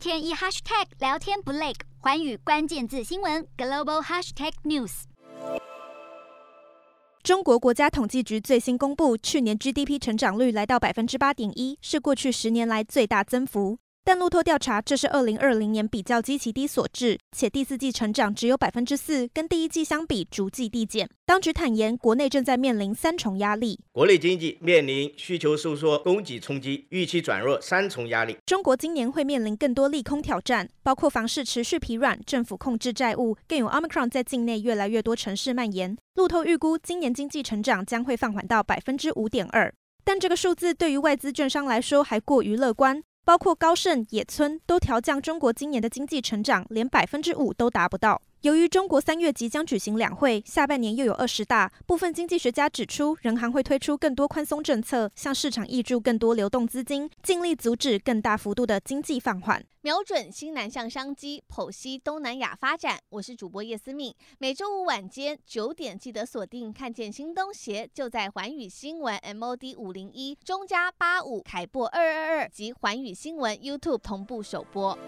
天一 hashtag 聊天不累，环宇关键字新闻 global hashtag news。中国国家统计局最新公布，去年 GDP 成长率来到百分之八点一，是过去十年来最大增幅。但路透调查，这是二零二零年比较基期低所致，且第四季成长只有百分之四，跟第一季相比逐季递减。当局坦言，国内正在面临三重压力：国内经济面临需求收缩、供给冲击、预期转弱三重压力。中国今年会面临更多利空挑战，包括房市持续疲软、政府控制债务，更有 Omicron 在境内越来越多城市蔓延。路透预估，今年经济成长将会放缓到百分之五点二，但这个数字对于外资券商来说还过于乐观。包括高盛、野村都调降中国今年的经济成长，连百分之五都达不到。由于中国三月即将举行两会，下半年又有二十大，部分经济学家指出，人行会推出更多宽松政策，向市场挹注更多流动资金，尽力阻止更大幅度的经济放缓。瞄准新南向商机，剖析东南亚发展。我是主播叶思敏，每周五晚间九点记得锁定，看见新东协就在环宇新闻 MOD 五零一中加八五凯擘二二二及环宇新闻 YouTube 同步首播。